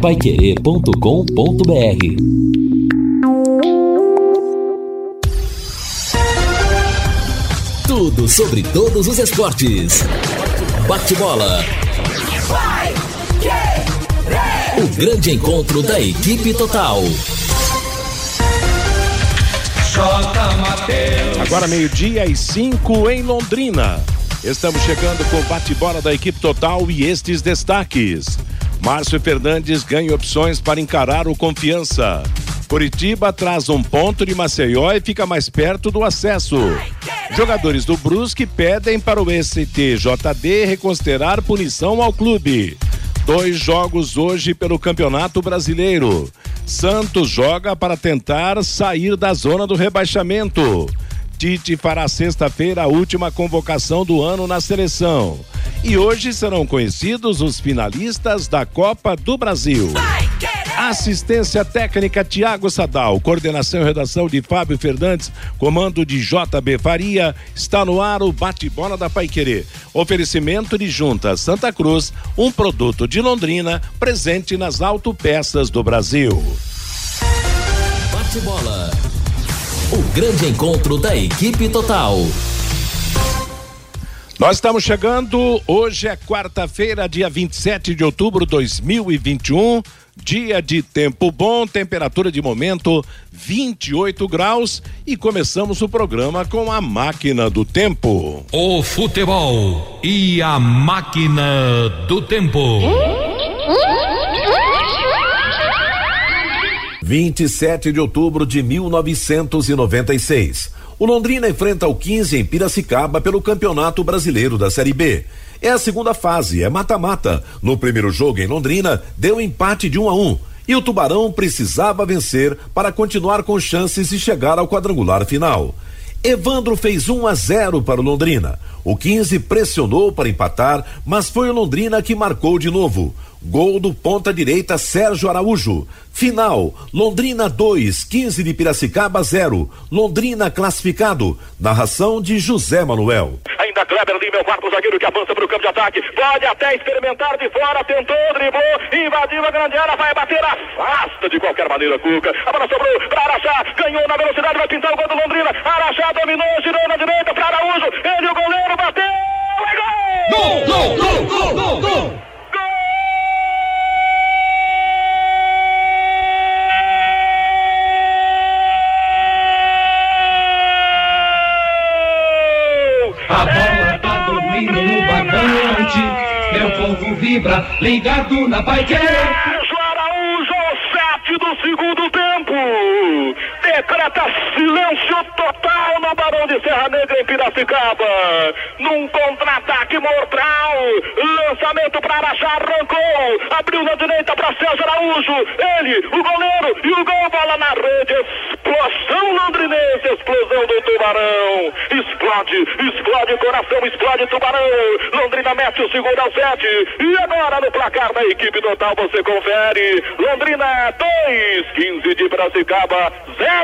paiquerê.com.br Tudo sobre todos os esportes. Bate-bola. O grande encontro da equipe total. Agora meio-dia e cinco em Londrina. Estamos chegando com o bate-bola da equipe total e estes destaques. Márcio Fernandes ganha opções para encarar o confiança. Curitiba traz um ponto de Maceió e fica mais perto do acesso. Jogadores do Brusque pedem para o STJD reconsiderar punição ao clube. Dois jogos hoje pelo Campeonato Brasileiro. Santos joga para tentar sair da zona do rebaixamento. Tite fará sexta-feira a última convocação do ano na seleção. E hoje serão conhecidos os finalistas da Copa do Brasil. Assistência técnica Tiago Sadal, coordenação e redação de Fábio Fernandes, comando de JB Faria, está no ar o bate-bola da Paiquerê. Oferecimento de Junta Santa Cruz, um produto de Londrina, presente nas autopeças do Brasil. Bate-bola. O grande encontro da equipe total. Nós estamos chegando, hoje é quarta-feira, dia 27 de outubro de 2021. Dia de tempo bom, temperatura de momento 28 graus e começamos o programa com a máquina do tempo. O futebol e a máquina do tempo. 27 de outubro de 1996. O Londrina enfrenta o 15 em Piracicaba pelo Campeonato Brasileiro da Série B. É a segunda fase, é mata-mata. No primeiro jogo em Londrina, deu empate de 1 um a 1. Um, e o Tubarão precisava vencer para continuar com chances de chegar ao quadrangular final. Evandro fez 1 um a 0 para o Londrina. O 15 pressionou para empatar, mas foi o Londrina que marcou de novo. Gol do ponta direita Sérgio Araújo. Final: Londrina 2, 15 de Piracicaba 0. Londrina classificado. Narração de José Manuel. Ainda Kleber ali, meu quarto zagueiro que avança para o campo de ataque. Pode até experimentar de fora, tentou, driblou, invadiu a grande área, vai bater, afasta de qualquer maneira, Cuca. A bola sobrou para Araxá, ganhou na velocidade, vai pintar o gol do Londrina. Araxá dominou, girou na direita para Araújo. Ele, o goleiro, bateu. É gol! Gol, gol, gol, gol, gol, gol! A bola tá dormindo no barbante. Meu povo vibra, ligado na paiqueira. Araújo ao sete do segundo tempo. Decreta silêncio total no Barão de Serra Negra em Piracicaba. Num contra-ataque mortal. Lançamento para Araxá, arrancou. Abriu na direita para César Araújo. Ele, o goleiro e o gol, bola na rede. Explosão londrinense, explosão do Tubarão. Explode, explode coração, explode Tubarão. Londrina mete o segundo ao sete. E agora no placar da equipe total você confere. Londrina 2, 15 de Piracicaba 0.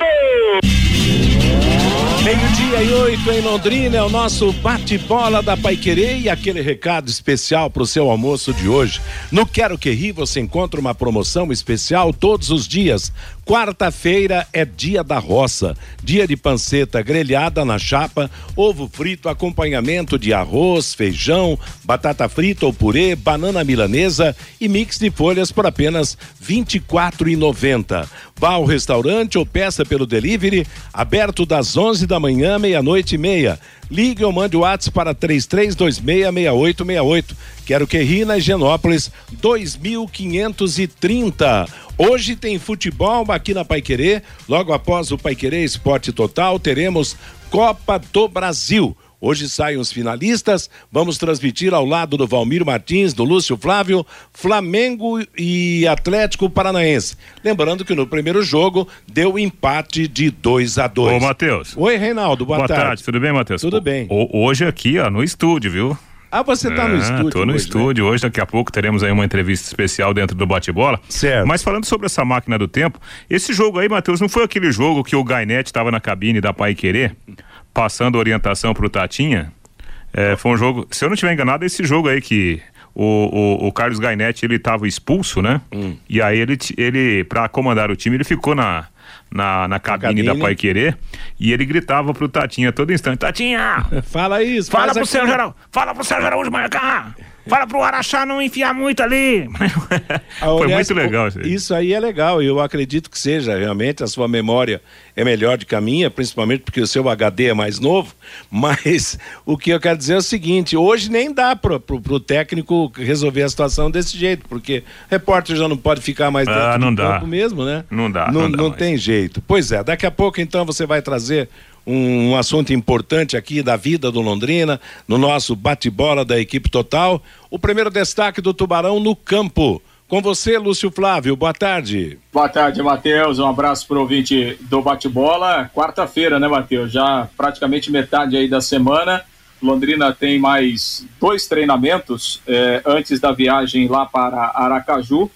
Meio-dia e oito em Londrina é o nosso bate-bola da Paiquerê e aquele recado especial para o seu almoço de hoje. No Quero Que Ri você encontra uma promoção especial todos os dias. Quarta-feira é dia da roça, dia de panceta grelhada na chapa, ovo frito, acompanhamento de arroz, feijão, batata frita ou purê, banana milanesa e mix de folhas por apenas R$ 24,90. Vá ao restaurante ou peça pelo delivery, aberto das 11 da manhã, meia-noite e meia. Ligue ou mande o WhatsApp para 33266868. Quero que ri na Higienópolis 2530. Hoje tem futebol aqui na Paiquerê. Logo após o Paiquerê Esporte Total, teremos Copa do Brasil. Hoje saem os finalistas. Vamos transmitir ao lado do Valmir Martins, do Lúcio Flávio, Flamengo e Atlético Paranaense. Lembrando que no primeiro jogo deu empate de 2 a 2 Ô, Matheus. Oi, Reinaldo. Boa, Boa tarde. tarde. Tudo bem, Matheus? Tudo bem. O- hoje aqui, ó, no estúdio, viu? Ah, você tá no É, estúdio? Tô no hoje, né? estúdio. Hoje, daqui a pouco, teremos aí uma entrevista especial dentro do bate-bola. Certo. Mas falando sobre essa máquina do tempo, esse jogo aí, Matheus, não foi aquele jogo que o Gainete estava na cabine da Pai Querer, passando orientação pro Tatinha? É, foi um jogo, se eu não estiver enganado, esse jogo aí que o, o, o Carlos Gainetti ele estava expulso, né? Hum. E aí ele, ele para comandar o time, ele ficou na, na, na cabine, cabine. da Pai Querer e ele gritava pro Tatinha todo instante: Tatinha! Fala isso, Fala pro aqui. Sérgio Araújo, fala pro Sérgio Araújo marcar! Fala pro Araxá não enfiar muito ali! Foi muito legal isso aí. Isso aí é legal, eu acredito que seja, realmente, a sua memória é melhor do que a minha, principalmente porque o seu HD é mais novo, mas o que eu quero dizer é o seguinte, hoje nem dá pro, pro, pro técnico resolver a situação desse jeito, porque o repórter já não pode ficar mais dentro Ah, não do dá. mesmo, né? Não dá, Não, não dá não tem jeito. Pois é, daqui a pouco então você vai trazer um, um assunto importante aqui da vida do Londrina, no nosso bate-bola da equipe total. O primeiro destaque do Tubarão no campo. Com você, Lúcio Flávio, boa tarde. Boa tarde, Matheus. Um abraço para o ouvinte do Bate-Bola. Quarta-feira, né, Matheus? Já praticamente metade aí da semana. Londrina tem mais dois treinamentos eh, antes da viagem lá para Aracaju,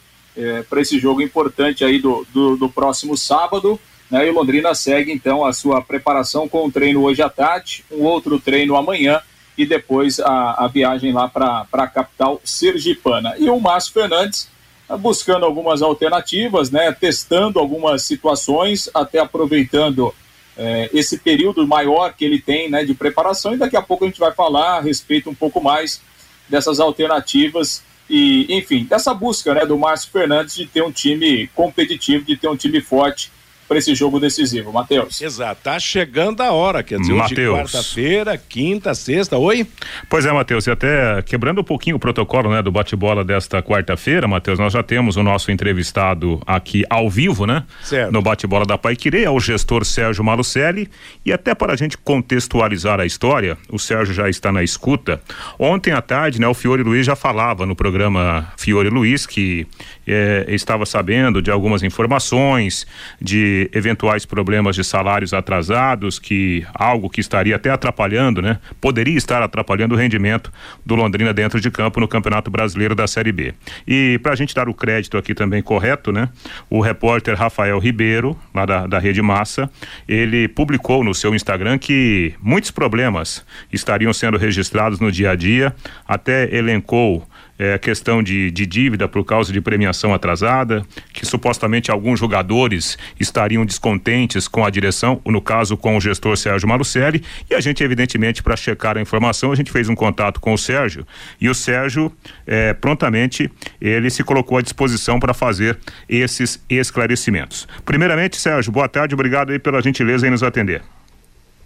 para esse jogo importante aí do, do, do próximo sábado. Né? E o Londrina segue então a sua preparação com um treino hoje à tarde, um outro treino amanhã e depois a, a viagem lá para a capital sergipana. E o Márcio Fernandes tá buscando algumas alternativas, né, testando algumas situações, até aproveitando eh, esse período maior que ele tem né, de preparação. E daqui a pouco a gente vai falar a respeito um pouco mais dessas alternativas e, enfim, dessa busca né, do Márcio Fernandes de ter um time competitivo, de ter um time forte para esse jogo decisivo. Matheus. Exato, tá chegando a hora, quer dizer, Mateus. quarta-feira, quinta, sexta, oi? Pois é, Matheus, e até quebrando um pouquinho o protocolo, né, do bate-bola desta quarta-feira, Matheus, nós já temos o nosso entrevistado aqui ao vivo, né? Certo. No bate-bola da Paiquerê, é o gestor Sérgio Malucelli, e até para a gente contextualizar a história, o Sérgio já está na escuta. Ontem à tarde, né, o Fiore Luiz já falava no programa Fiore Luiz que eh, estava sabendo de algumas informações, de eventuais problemas de salários atrasados, que algo que estaria até atrapalhando, né? Poderia estar atrapalhando o rendimento do Londrina dentro de campo no Campeonato Brasileiro da Série B. E para a gente dar o crédito aqui também correto, né? O repórter Rafael Ribeiro, lá da, da Rede Massa, ele publicou no seu Instagram que muitos problemas estariam sendo registrados no dia a dia, até elencou é, questão de, de dívida por causa de premiação atrasada, que supostamente alguns jogadores estariam descontentes com a direção, no caso com o gestor Sérgio Malucelli, e a gente, evidentemente, para checar a informação, a gente fez um contato com o Sérgio, e o Sérgio, é, prontamente, ele se colocou à disposição para fazer esses esclarecimentos. Primeiramente, Sérgio, boa tarde, obrigado aí pela gentileza em nos atender.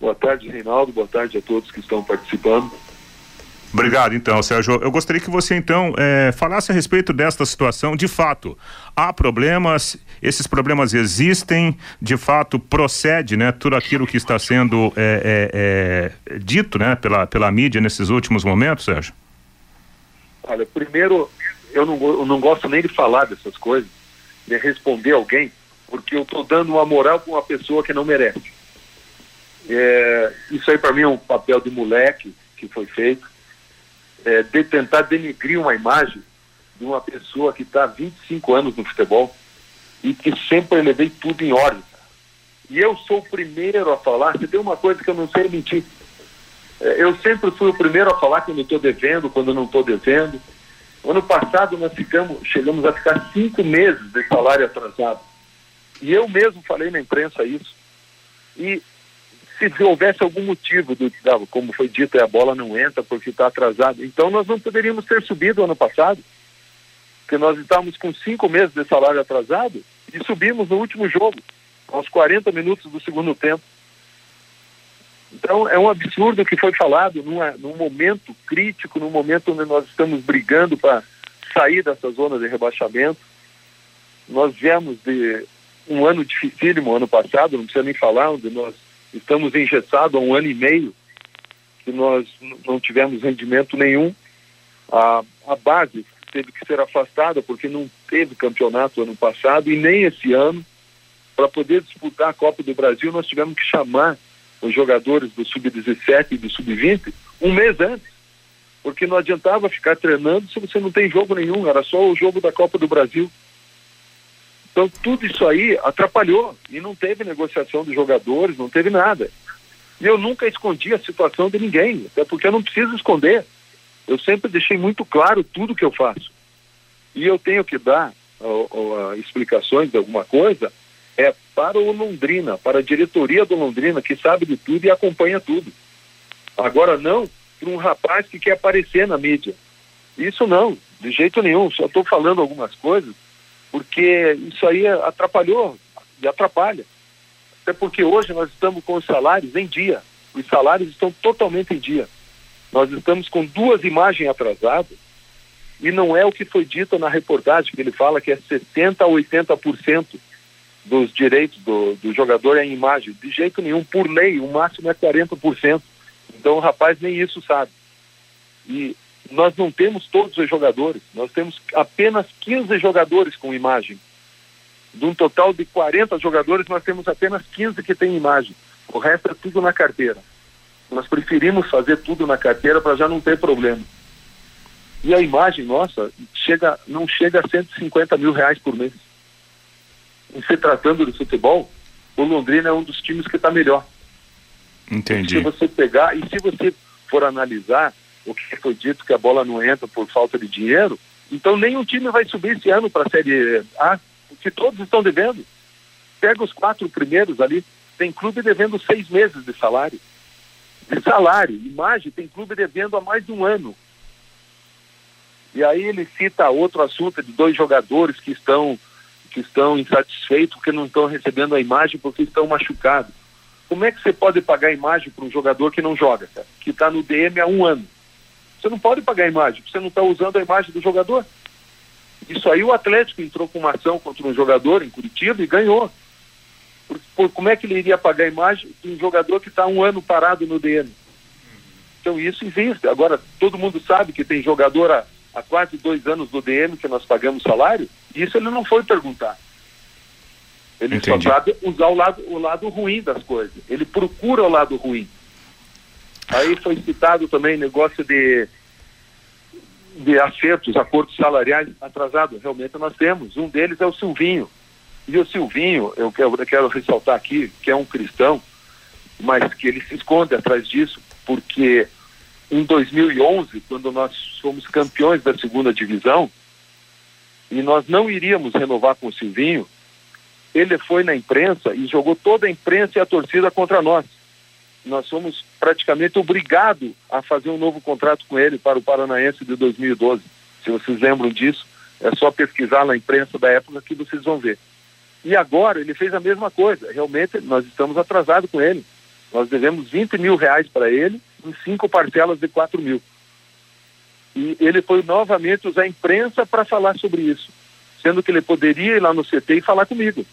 Boa tarde, Reinaldo. Boa tarde a todos que estão participando. Obrigado, então, Sérgio. Eu gostaria que você, então, eh, falasse a respeito desta situação. De fato, há problemas, esses problemas existem, de fato, procede, né, tudo aquilo que está sendo eh, eh, dito, né, pela, pela mídia nesses últimos momentos, Sérgio? Olha, primeiro, eu não, eu não gosto nem de falar dessas coisas, de responder alguém, porque eu estou dando uma moral para uma pessoa que não merece. É, isso aí, para mim, é um papel de moleque que foi feito, é, de tentar denigrir uma imagem de uma pessoa que está há 25 anos no futebol e que sempre levei tudo em ordem. E eu sou o primeiro a falar, se tem uma coisa que eu não sei mentir. É, Eu sempre fui o primeiro a falar quando estou devendo, quando não estou devendo. Ano passado nós ficamos, chegamos a ficar cinco meses de salário atrasado. E eu mesmo falei na imprensa isso. E se houvesse algum motivo do como foi dito, é, a bola não entra porque está atrasado, então nós não poderíamos ter subido ano passado. Porque nós estávamos com cinco meses de salário atrasado e subimos no último jogo, aos 40 minutos do segundo tempo. Então é um absurdo o que foi falado numa, num momento crítico, num momento onde nós estamos brigando para sair dessa zona de rebaixamento. Nós viemos de um ano dificílimo ano passado, não precisa nem falar, onde nós estamos engessados há um ano e meio, que nós não tivemos rendimento nenhum. A, a base teve que ser afastada porque não teve campeonato ano passado e nem esse ano. Para poder disputar a Copa do Brasil, nós tivemos que chamar os jogadores do Sub-17 e do Sub-20 um mês antes. Porque não adiantava ficar treinando se você não tem jogo nenhum, era só o jogo da Copa do Brasil. Então, tudo isso aí atrapalhou e não teve negociação dos jogadores, não teve nada. E eu nunca escondi a situação de ninguém, até porque eu não preciso esconder. Eu sempre deixei muito claro tudo que eu faço. E eu tenho que dar ó, ó, explicações de alguma coisa é para o Londrina, para a diretoria do Londrina, que sabe de tudo e acompanha tudo. Agora não para um rapaz que quer aparecer na mídia. Isso não, de jeito nenhum. Só estou falando algumas coisas porque isso aí atrapalhou e atrapalha. Até porque hoje nós estamos com os salários em dia. Os salários estão totalmente em dia. Nós estamos com duas imagens atrasadas e não é o que foi dito na reportagem, que ele fala que é 60% a 80% dos direitos do, do jogador é em imagem. De jeito nenhum, por lei, o máximo é 40%. Então o rapaz nem isso sabe. E nós não temos todos os jogadores, nós temos apenas 15 jogadores com imagem. De um total de 40 jogadores, nós temos apenas 15 que têm imagem. O resto é tudo na carteira. Nós preferimos fazer tudo na carteira para já não ter problema. E a imagem nossa chega, não chega a 150 mil reais por mês. Em se tratando de futebol, o Londrina é um dos times que está melhor. Entendi. Se você pegar, e se você for analisar o que foi dito que a bola não entra por falta de dinheiro, então nenhum time vai subir esse ano para a Série A, porque todos estão devendo. Pega os quatro primeiros ali, tem clube devendo seis meses de salário. De salário, imagem, tem clube devendo há mais de um ano. E aí ele cita outro assunto de dois jogadores que estão que estão insatisfeitos porque não estão recebendo a imagem porque estão machucados. Como é que você pode pagar imagem para um jogador que não joga, cara? que está no DM há um ano? Você não pode pagar imagem, você não está usando a imagem do jogador. Isso aí o Atlético entrou com uma ação contra um jogador em Curitiba e ganhou. Por, por, como é que ele iria pagar a imagem de um jogador que está um ano parado no DM? Então isso existe. Agora, todo mundo sabe que tem jogador há, há quase dois anos do DM que nós pagamos salário, e isso ele não foi perguntar. Ele Entendi. só sabe usar o lado, o lado ruim das coisas. Ele procura o lado ruim. Aí foi citado também negócio de, de acertos, acordos salariais atrasados. Realmente nós temos. Um deles é o Silvinho. E o Silvinho, eu quero, eu quero ressaltar aqui, que é um cristão, mas que ele se esconde atrás disso, porque em 2011, quando nós fomos campeões da segunda divisão, e nós não iríamos renovar com o Silvinho, ele foi na imprensa e jogou toda a imprensa e a torcida contra nós. Nós fomos praticamente obrigados a fazer um novo contrato com ele para o Paranaense de 2012. Se vocês lembram disso, é só pesquisar na imprensa da época que vocês vão ver. E agora ele fez a mesma coisa. Realmente nós estamos atrasados com ele. Nós devemos 20 mil reais para ele em cinco parcelas de 4 mil. E ele foi novamente usar a imprensa para falar sobre isso, sendo que ele poderia ir lá no CT e falar comigo.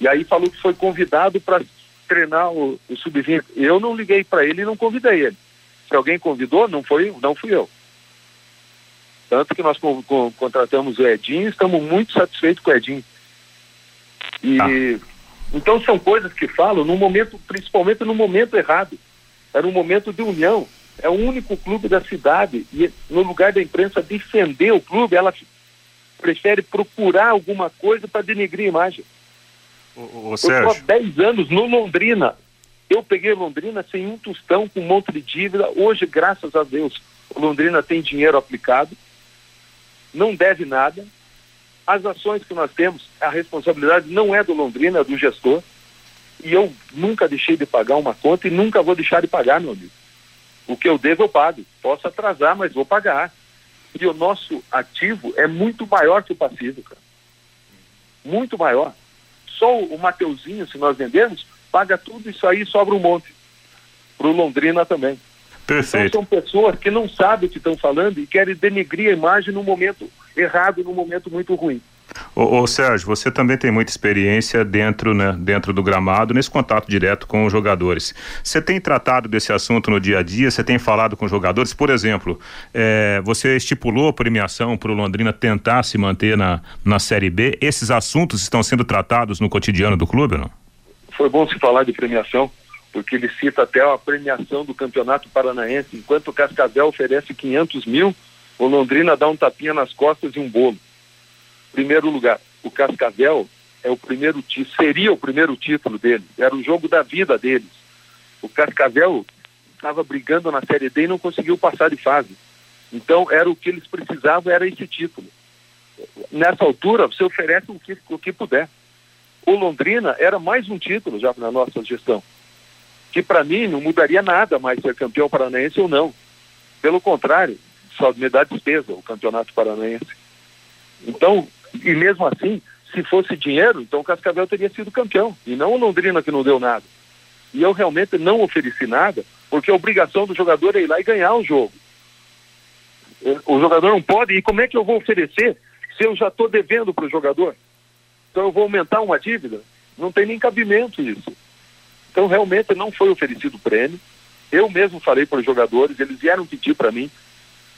E aí falou que foi convidado para treinar o, o sub-20. Eu não liguei para ele e não convidei ele. Se alguém convidou, não foi, não fui eu. Tanto que nós contratamos o Edinho, estamos muito satisfeitos com o Edinho. E ah. então são coisas que falam no momento, principalmente no momento errado. Era um momento de união. É o único clube da cidade e no lugar da imprensa defender o clube, ela prefere procurar alguma coisa para denegrir a imagem. O, o. Eu estou há 10 anos no Londrina. Eu peguei Londrina sem um tostão, com um monte de dívida. Hoje, graças a Deus, Londrina tem dinheiro aplicado, não deve nada. As ações que nós temos, a responsabilidade não é do Londrina, é do gestor. E eu nunca deixei de pagar uma conta e nunca vou deixar de pagar, meu amigo. O que eu devo, eu pago. Posso atrasar, mas vou pagar. E o nosso ativo é muito maior que o passivo, cara. Muito maior. Só o Mateuzinho, se nós vendermos, paga tudo isso aí e sobra um monte. Para o Londrina também. Perfeito. Então são pessoas que não sabem o que estão falando e querem denegrir a imagem no momento errado, num momento muito ruim. Ô, ô, Sérgio, você também tem muita experiência dentro, né, dentro do gramado, nesse contato direto com os jogadores. Você tem tratado desse assunto no dia a dia? Você tem falado com os jogadores? Por exemplo, é, você estipulou premiação para o Londrina tentar se manter na, na Série B. Esses assuntos estão sendo tratados no cotidiano do clube não? Foi bom se falar de premiação, porque ele cita até a premiação do Campeonato Paranaense. Enquanto o Cascavel oferece 500 mil, o Londrina dá um tapinha nas costas e um bolo primeiro lugar. O Cascavel é o primeiro seria o primeiro título dele, era o jogo da vida deles. O Cascavel estava brigando na Série D e não conseguiu passar de fase. Então, era o que eles precisavam, era esse título. Nessa altura, você oferece o que, o que puder. O Londrina era mais um título já na nossa gestão. Que para mim não mudaria nada mais ser campeão paranaense ou não. Pelo contrário, só me dá despesa o campeonato paranaense. Então, e mesmo assim, se fosse dinheiro, então o Cascavel teria sido campeão, e não o Londrina que não deu nada. E eu realmente não ofereci nada, porque a obrigação do jogador é ir lá e ganhar o jogo. O jogador não pode, e como é que eu vou oferecer se eu já estou devendo para o jogador? Então eu vou aumentar uma dívida? Não tem nem cabimento isso. Então realmente não foi oferecido prêmio. Eu mesmo falei para os jogadores, eles vieram pedir para mim,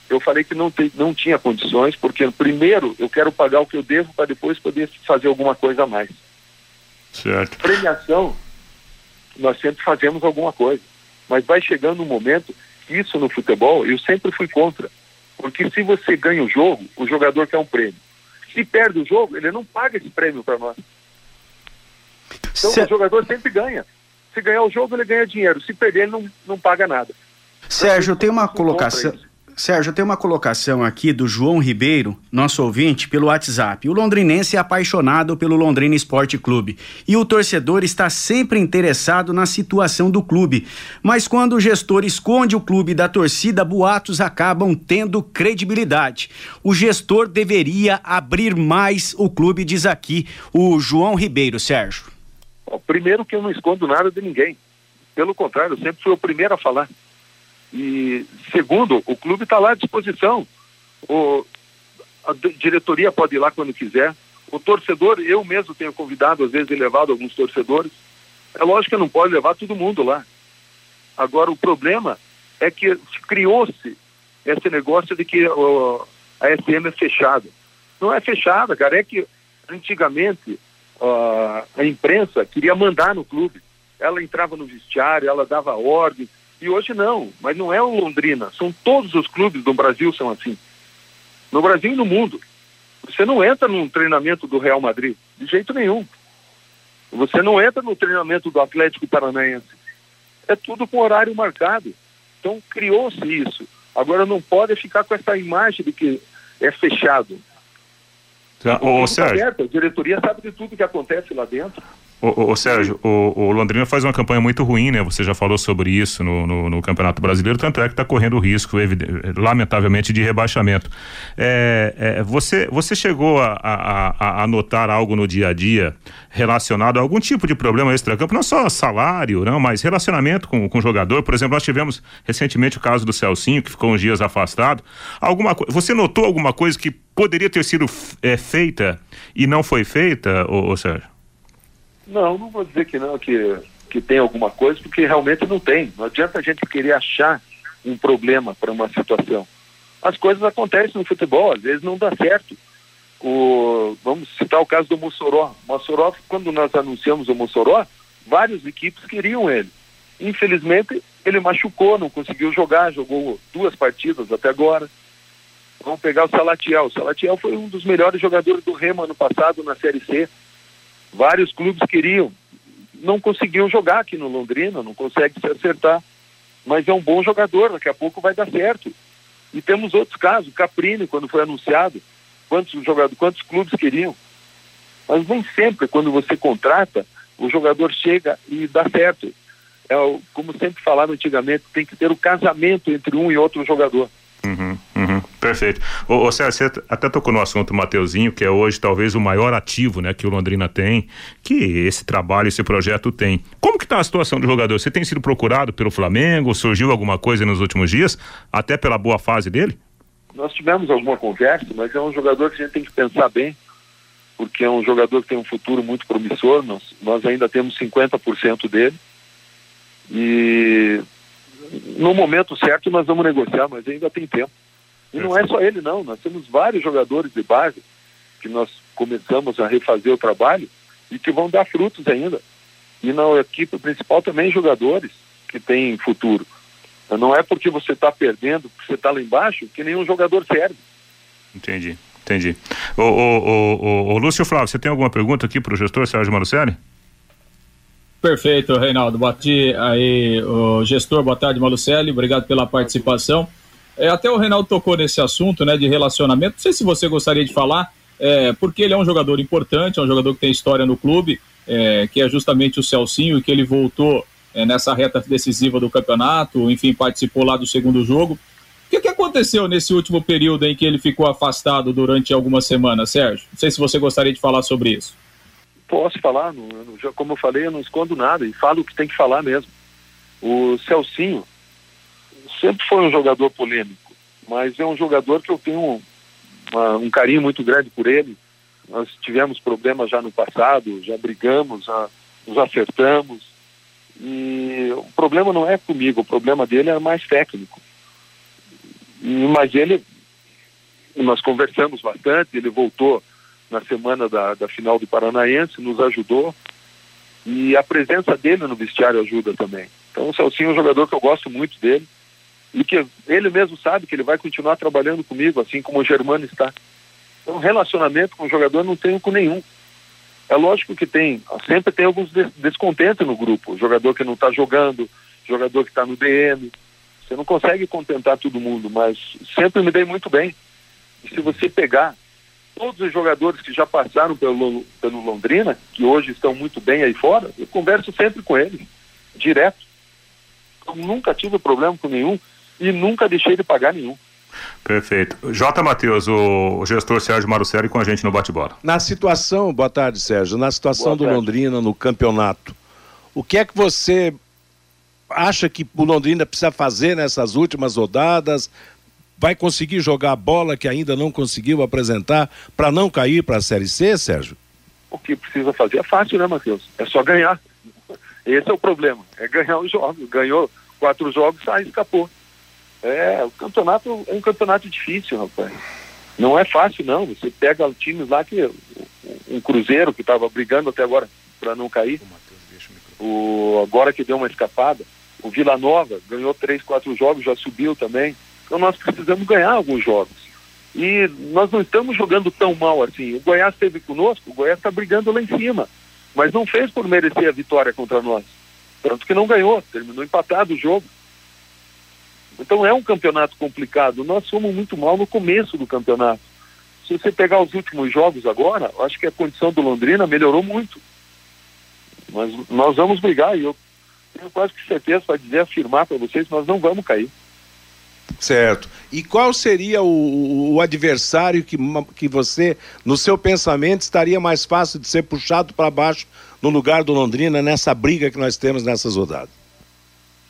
eu falei que não, te, não tinha condições, porque primeiro eu quero pagar o que eu devo para depois poder fazer alguma coisa a mais. Certo. Premiação, nós sempre fazemos alguma coisa, mas vai chegando um momento que isso no futebol eu sempre fui contra, porque se você ganha o jogo, o jogador quer um prêmio. Se perde o jogo, ele não paga esse prêmio para nós. Então o jogador sempre ganha. Se ganhar o jogo, ele ganha dinheiro. Se perder, ele não, não paga nada. Sérgio, tem uma colocação. Sérgio, tem uma colocação aqui do João Ribeiro, nosso ouvinte, pelo WhatsApp. O londrinense é apaixonado pelo Londrina Esporte Clube e o torcedor está sempre interessado na situação do clube. Mas quando o gestor esconde o clube da torcida, boatos acabam tendo credibilidade. O gestor deveria abrir mais o clube, diz aqui o João Ribeiro, Sérgio. Primeiro que eu não escondo nada de ninguém. Pelo contrário, eu sempre fui o primeiro a falar. E segundo, o clube está lá à disposição. O, a diretoria pode ir lá quando quiser. O torcedor, eu mesmo tenho convidado, às vezes, e levado alguns torcedores. É lógico que não pode levar todo mundo lá. Agora, o problema é que criou-se esse negócio de que a SM é fechada. Não é fechada, cara. É que antigamente uh, a imprensa queria mandar no clube. Ela entrava no vestiário, ela dava ordem, e hoje não, mas não é o Londrina, são todos os clubes do Brasil são assim. No Brasil e no mundo. Você não entra num treinamento do Real Madrid, de jeito nenhum. Você não entra no treinamento do Atlético Paranaense. É tudo com horário marcado. Então criou-se isso. Agora não pode ficar com essa imagem de que é fechado. Tá, ô, Sérgio. Aberto, a diretoria sabe de tudo que acontece lá dentro. Ô, Sérgio, o, o, Londrina faz uma campanha muito ruim, né? Você já falou sobre isso no, no, no Campeonato Brasileiro, tanto é que está correndo risco, lamentavelmente, de rebaixamento. É, é, você, você chegou a, a, a, notar algo no dia a dia relacionado a algum tipo de problema extra-campo, não só salário, não, mas relacionamento com, com o jogador? Por exemplo, nós tivemos recentemente o caso do Celcinho, que ficou uns dias afastado. Alguma, você notou alguma coisa que poderia ter sido é, feita e não foi feita, ô, ô Sérgio? Não, não vou dizer que não, que, que tem alguma coisa, porque realmente não tem. Não adianta a gente querer achar um problema para uma situação. As coisas acontecem no futebol, às vezes não dá certo. O, vamos citar o caso do Mossoró. Mossoró, quando nós anunciamos o Mossoró, várias equipes queriam ele. Infelizmente, ele machucou, não conseguiu jogar, jogou duas partidas até agora. Vamos pegar o Salatiel. O Salatiel foi um dos melhores jogadores do Remo ano passado na Série C. Vários clubes queriam, não conseguiam jogar aqui no Londrina, não consegue se acertar. Mas é um bom jogador, daqui a pouco vai dar certo. E temos outros casos, Caprini, quando foi anunciado, quantos jogadores, quantos clubes queriam. Mas nem sempre, quando você contrata, o jogador chega e dá certo. É, como sempre falaram antigamente, tem que ter o casamento entre um e outro jogador. Uhum, perfeito. Ô, ô você até tocou no assunto Mateuzinho, que é hoje talvez o maior ativo né, que o Londrina tem, que esse trabalho, esse projeto tem. Como que está a situação do jogador? Você tem sido procurado pelo Flamengo? Surgiu alguma coisa nos últimos dias? Até pela boa fase dele? Nós tivemos alguma conversa, mas é um jogador que a gente tem que pensar bem, porque é um jogador que tem um futuro muito promissor, nós, nós ainda temos 50% dele. E no momento certo nós vamos negociar, mas ainda tem tempo. E não é só ele, não. Nós temos vários jogadores de base que nós começamos a refazer o trabalho e que vão dar frutos ainda. E na equipe principal também jogadores que têm futuro. Não é porque você está perdendo, porque você está lá embaixo, que nenhum jogador serve. Entendi, entendi. Ô, ô, ô, ô, ô Lúcio Flávio, você tem alguma pergunta aqui para o gestor Sérgio Marucelli? Perfeito, Reinaldo. Bati aí, o gestor, boa tarde, Malucelli, obrigado pela participação. É, até o Reinaldo tocou nesse assunto, né, de relacionamento. Não sei se você gostaria de falar, é, porque ele é um jogador importante, é um jogador que tem história no clube, é, que é justamente o Celcinho, que ele voltou é, nessa reta decisiva do campeonato, enfim, participou lá do segundo jogo. O que, que aconteceu nesse último período em que ele ficou afastado durante algumas semanas, Sérgio? Não sei se você gostaria de falar sobre isso. Posso falar, como eu falei, eu não escondo nada e falo o que tem que falar mesmo. O Celcinho sempre foi um jogador polêmico, mas é um jogador que eu tenho uma, um carinho muito grande por ele. Nós tivemos problemas já no passado, já brigamos, já nos acertamos. E o problema não é comigo, o problema dele é mais técnico mas ele, nós conversamos bastante, ele voltou na semana da, da final do Paranaense, nos ajudou, e a presença dele no vestiário ajuda também. Então o Celcinho é um jogador que eu gosto muito dele, e que ele mesmo sabe que ele vai continuar trabalhando comigo, assim como o Germano está. Então relacionamento com o jogador não tenho com nenhum. É lógico que tem, sempre tem alguns descontentes no grupo, jogador que não está jogando, jogador que está no DM, você não consegue contentar todo mundo, mas sempre me dei muito bem. E se você pegar todos os jogadores que já passaram pelo, pelo Londrina, que hoje estão muito bem aí fora, eu converso sempre com eles, direto. Eu nunca tive problema com nenhum e nunca deixei de pagar nenhum. Perfeito. J. Matheus, o gestor Sérgio Marucelli com a gente no bate-bola. Na situação, boa tarde, Sérgio, na situação boa do tarde. Londrina no campeonato, o que é que você acha que o Londrina precisa fazer nessas últimas rodadas? Vai conseguir jogar a bola que ainda não conseguiu apresentar para não cair para a Série C, Sérgio? O que precisa fazer é fácil, né, Matheus? É só ganhar. Esse é o problema. É ganhar os jogos. Ganhou quatro jogos, sai, escapou. É, o campeonato é um campeonato difícil, rapaz. Não é fácil, não. Você pega times lá que. Um Cruzeiro que estava brigando até agora para não cair. O, agora que deu uma escapada. O Vila Nova ganhou três, quatro jogos, já subiu também. Então nós precisamos ganhar alguns jogos. E nós não estamos jogando tão mal assim. O Goiás esteve conosco, o Goiás está brigando lá em cima. Mas não fez por merecer a vitória contra nós. Tanto que não ganhou, terminou empatado o jogo. Então é um campeonato complicado. Nós somos muito mal no começo do campeonato. Se você pegar os últimos jogos agora, acho que a condição do Londrina melhorou muito. Mas nós vamos brigar e eu tenho quase que certeza para dizer, afirmar para vocês, nós não vamos cair. Certo. E qual seria o, o, adversário que, que você, no seu pensamento, estaria mais fácil de ser puxado para baixo no lugar do Londrina nessa briga que nós temos nessas rodadas?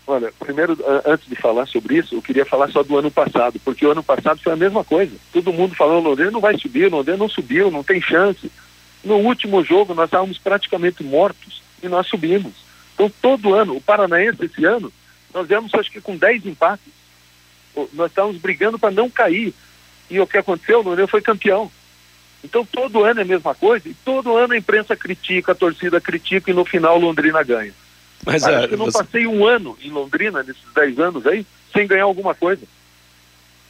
Olha, primeiro, antes de falar sobre isso, eu queria falar só do ano passado, porque o ano passado foi a mesma coisa. Todo mundo falando, Londrina não vai subir, Londrina não subiu, não tem chance. No último jogo, nós estávamos praticamente mortos e nós subimos. Então, todo ano, o Paranaense esse ano, nós viemos acho que com 10 empates. Nós estávamos brigando para não cair. E o que aconteceu? O Londrina foi campeão. Então, todo ano é a mesma coisa, e todo ano a imprensa critica, a torcida critica, e no final Londrina ganha. Mas acho é, que eu não você... passei um ano em Londrina, nesses 10 anos aí, sem ganhar alguma coisa.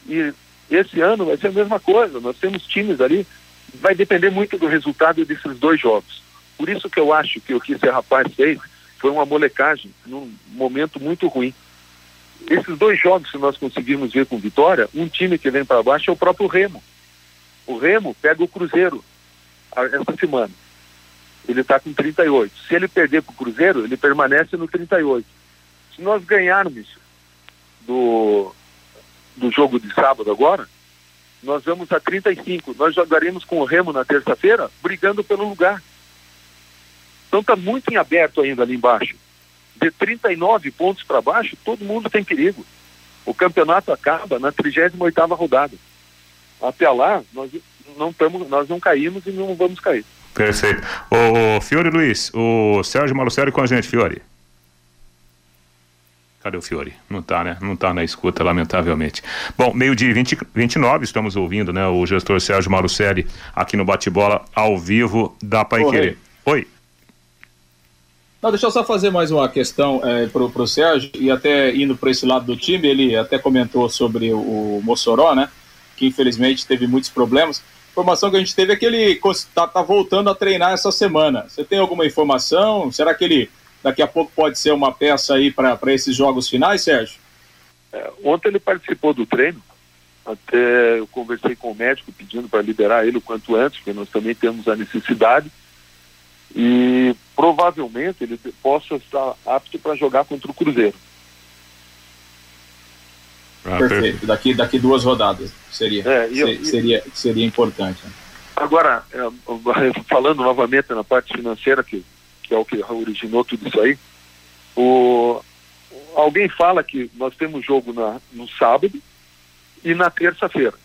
E esse ano vai ser a mesma coisa. Nós temos times ali, vai depender muito do resultado desses dois jogos. Por isso que eu acho que o que esse rapaz fez foi uma molecagem num momento muito ruim. Esses dois jogos que nós conseguimos ver com vitória, um time que vem para baixo é o próprio Remo. O Remo pega o Cruzeiro essa semana. Ele está com 38. Se ele perder para o Cruzeiro, ele permanece no 38. Se nós ganharmos do, do jogo de sábado agora, nós vamos a 35. Nós jogaremos com o Remo na terça-feira, brigando pelo lugar. Então está muito em aberto ainda ali embaixo. De 39 pontos para baixo, todo mundo tem perigo. O campeonato acaba na 38ª rodada. Até lá, nós não, tamo, nós não caímos e não vamos cair. Perfeito. O Fiore Luiz, o Sérgio Malucelli com a gente, Fiore. Cadê o Fiore? Não está, né? Não está na escuta, lamentavelmente. Bom, meio-dia 29, estamos ouvindo, né? O gestor Sérgio Malucelli aqui no Bate-Bola, ao vivo da Pai Querer. Oi. Não, deixa eu só fazer mais uma questão é, para o Sérgio, e até indo para esse lado do time, ele até comentou sobre o Mossoró, né? Que infelizmente teve muitos problemas. Informação que a gente teve é que ele está tá voltando a treinar essa semana. Você tem alguma informação? Será que ele daqui a pouco pode ser uma peça aí para esses jogos finais, Sérgio? É, ontem ele participou do treino, até eu conversei com o médico pedindo para liberar ele o quanto antes, porque nós também temos a necessidade. E provavelmente ele possa estar apto para jogar contra o Cruzeiro. Ah, perfeito. Daqui, daqui duas rodadas seria, é, eu, seria, seria importante. Né? Agora, é, falando novamente na parte financeira, que, que é o que originou tudo isso aí, o, alguém fala que nós temos jogo na, no sábado e na terça-feira.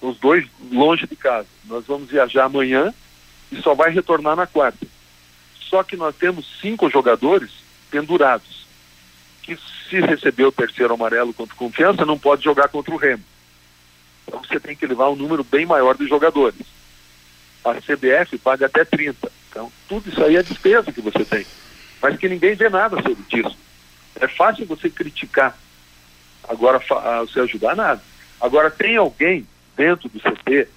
Os dois longe de casa. Nós vamos viajar amanhã e só vai retornar na quarta. Só que nós temos cinco jogadores pendurados que se receber o terceiro amarelo contra confiança, não pode jogar contra o Remo. Então você tem que levar um número bem maior de jogadores. A CBF paga até 30. Então, tudo isso aí é despesa que você tem. Mas que ninguém vê nada sobre isso. É fácil você criticar. Agora, você ajudar nada. Agora, tem alguém dentro do CT,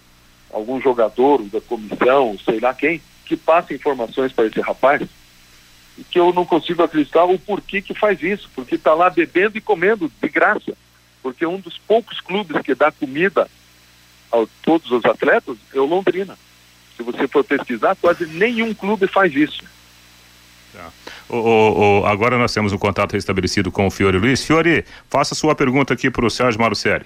algum jogador da comissão, sei lá quem, que passa informações para esse rapaz que eu não consigo acreditar o porquê que faz isso, porque está lá bebendo e comendo de graça, porque um dos poucos clubes que dá comida a todos os atletas é o Londrina. Se você for pesquisar, quase nenhum clube faz isso. Tá. O, o, o, agora nós temos um contato restabelecido com o Fiore Luiz. Fiore, faça sua pergunta aqui para o Sérgio Marucelli.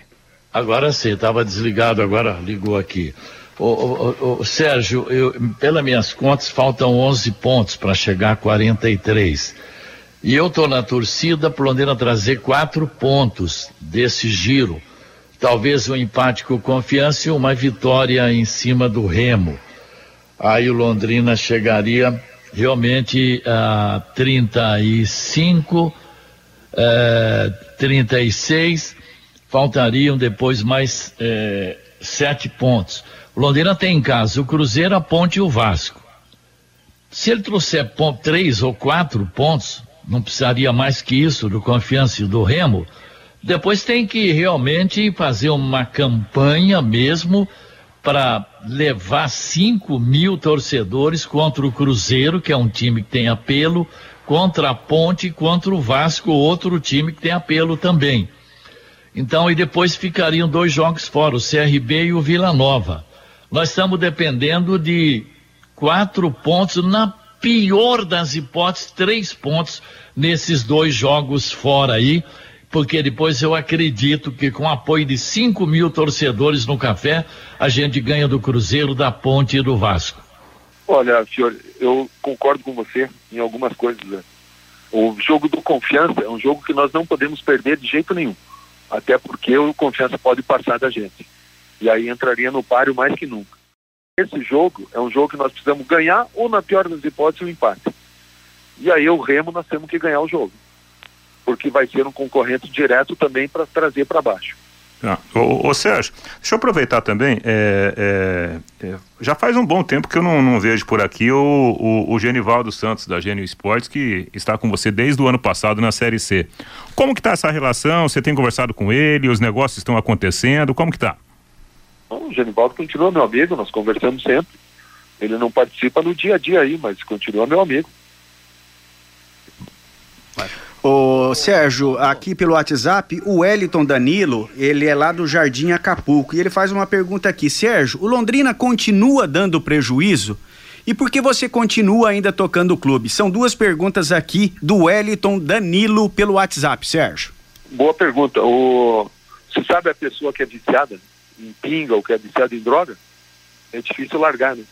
Agora sim, estava desligado, agora ligou aqui. Ô, Sérgio, eu, pelas minhas contas, faltam 11 pontos para chegar a 43. E eu estou na torcida para Londrina trazer quatro pontos desse giro. Talvez um empate com confiança e uma vitória em cima do Remo. Aí o Londrina chegaria realmente a 35, eh, 36. Faltariam depois mais eh, sete pontos. O Londrina tem em casa o Cruzeiro, a Ponte e o Vasco. Se ele trouxer ponto, três ou quatro pontos, não precisaria mais que isso do Confiança e do Remo. Depois tem que realmente fazer uma campanha mesmo para levar 5 mil torcedores contra o Cruzeiro, que é um time que tem apelo, contra a Ponte contra o Vasco, outro time que tem apelo também. Então, e depois ficariam dois jogos fora, o CRB e o Vila Nova. Nós estamos dependendo de quatro pontos, na pior das hipóteses, três pontos nesses dois jogos fora aí, porque depois eu acredito que com apoio de 5 mil torcedores no café, a gente ganha do Cruzeiro, da Ponte e do Vasco. Olha, senhor, eu concordo com você em algumas coisas. Né? O jogo do confiança é um jogo que nós não podemos perder de jeito nenhum. Até porque o confiança pode passar da gente e aí entraria no páreo mais que nunca. Esse jogo é um jogo que nós precisamos ganhar ou, na pior das hipóteses, um empate. E aí o Remo nós temos que ganhar o jogo, porque vai ser um concorrente direto também para trazer para baixo. Ah, ô, ô, Sérgio, deixa eu aproveitar também. É, é, é, já faz um bom tempo que eu não, não vejo por aqui o, o, o, Genivaldo Santos da Gênio Esportes, que está com você desde o ano passado na Série C. Como que está essa relação? Você tem conversado com ele? Os negócios estão acontecendo? Como que está? O Genivaldo continua meu amigo, nós conversamos sempre. Ele não participa no dia a dia aí, mas continua meu amigo. Ô Sérgio, aqui pelo WhatsApp, o Wellington Danilo, ele é lá do Jardim Acapulco, e ele faz uma pergunta aqui. Sérgio, o Londrina continua dando prejuízo? E por que você continua ainda tocando o clube? São duas perguntas aqui do Wellington Danilo pelo WhatsApp, Sérgio. Boa pergunta. O... Você sabe a pessoa que é viciada? Em pinga ou que é viciado em droga, é difícil largar, né?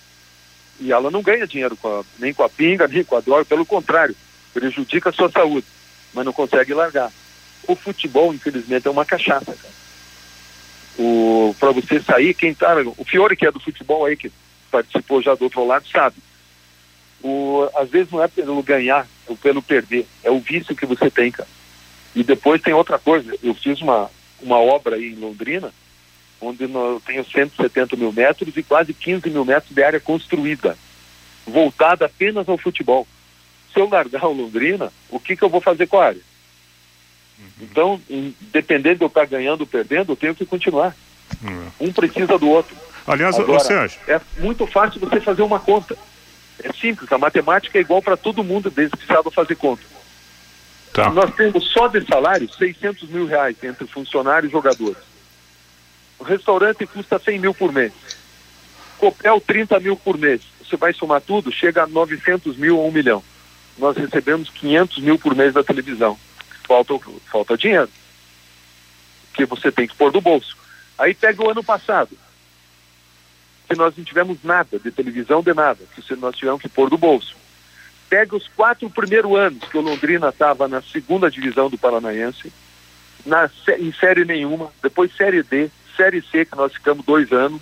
E ela não ganha dinheiro com a, nem com a pinga, nem com a droga, pelo contrário, prejudica a sua saúde, mas não consegue largar. O futebol, infelizmente, é uma cachaça, cara. O, pra você sair, quem tá. O Fiore, que é do futebol aí, que participou já do outro lado, sabe. O, às vezes não é pelo ganhar ou pelo perder, é o vício que você tem, cara. E depois tem outra coisa, eu fiz uma, uma obra aí em Londrina, onde eu tenho 170 mil metros e quase 15 mil metros de área construída, voltada apenas ao futebol. Se eu largar o Londrina, o que, que eu vou fazer com a área? Uhum. Então, dependendo de eu estar ganhando ou perdendo, eu tenho que continuar. Uhum. Um precisa do outro. Aliás, Agora, Sérgio. É muito fácil você fazer uma conta. É simples, a matemática é igual para todo mundo desde que saiba fazer conta. Tá. Nós temos só de salário 600 mil reais entre funcionários e jogadores. Restaurante custa 100 mil por mês. Copel 30 mil por mês. Você vai somar tudo, chega a 900 mil ou 1 milhão. Nós recebemos 500 mil por mês da televisão. Falta, falta dinheiro. Que você tem que pôr do bolso. Aí pega o ano passado. Que nós não tivemos nada de televisão, de nada. Que nós tivemos que pôr do bolso. Pega os quatro primeiros anos que o Londrina estava na segunda divisão do Paranaense, na, em série nenhuma, depois série D, série C, que nós ficamos dois anos.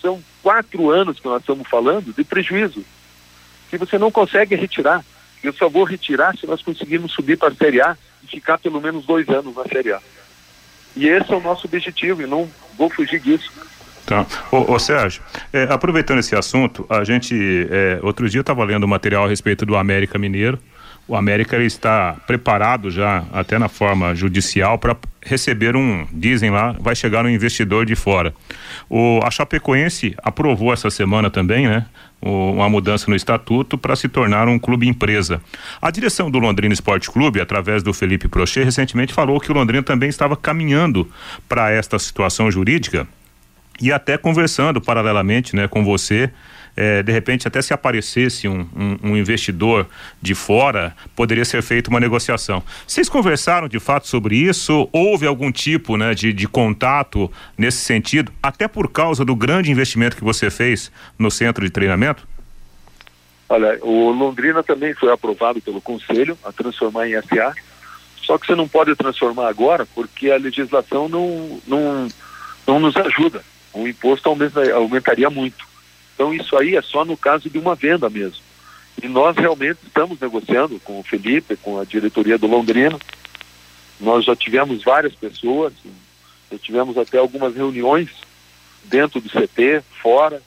São quatro anos que nós estamos falando de prejuízo, que você não consegue retirar. Eu só vou retirar se nós conseguirmos subir para a Série A e ficar pelo menos dois anos na Série A. E esse é o nosso objetivo, e não vou fugir disso. Tá. Ô, ô Sérgio, é, aproveitando esse assunto, a gente, é, outro dia estava lendo material a respeito do América Mineiro. O América está preparado já, até na forma judicial, para receber um, dizem lá, vai chegar um investidor de fora. O, a Chapecoense aprovou essa semana também, né? O, uma mudança no estatuto para se tornar um clube empresa. A direção do Londrina Esporte Clube, através do Felipe Prochet, recentemente falou que o Londrina também estava caminhando para esta situação jurídica e até conversando paralelamente né, com você, é, de repente até se aparecesse um, um, um, investidor de fora, poderia ser feita uma negociação. Vocês conversaram de fato sobre isso? Houve algum tipo né, de, de contato nesse sentido, até por causa do grande investimento que você fez no centro de treinamento? Olha, o Londrina também foi aprovado pelo Conselho a transformar em SA, só que você não pode transformar agora porque a legislação não, não, não nos ajuda o imposto aumentaria muito. Então isso aí é só no caso de uma venda mesmo. E nós realmente estamos negociando com o Felipe, com a diretoria do Londrina. Nós já tivemos várias pessoas, já tivemos até algumas reuniões dentro do CT, fora,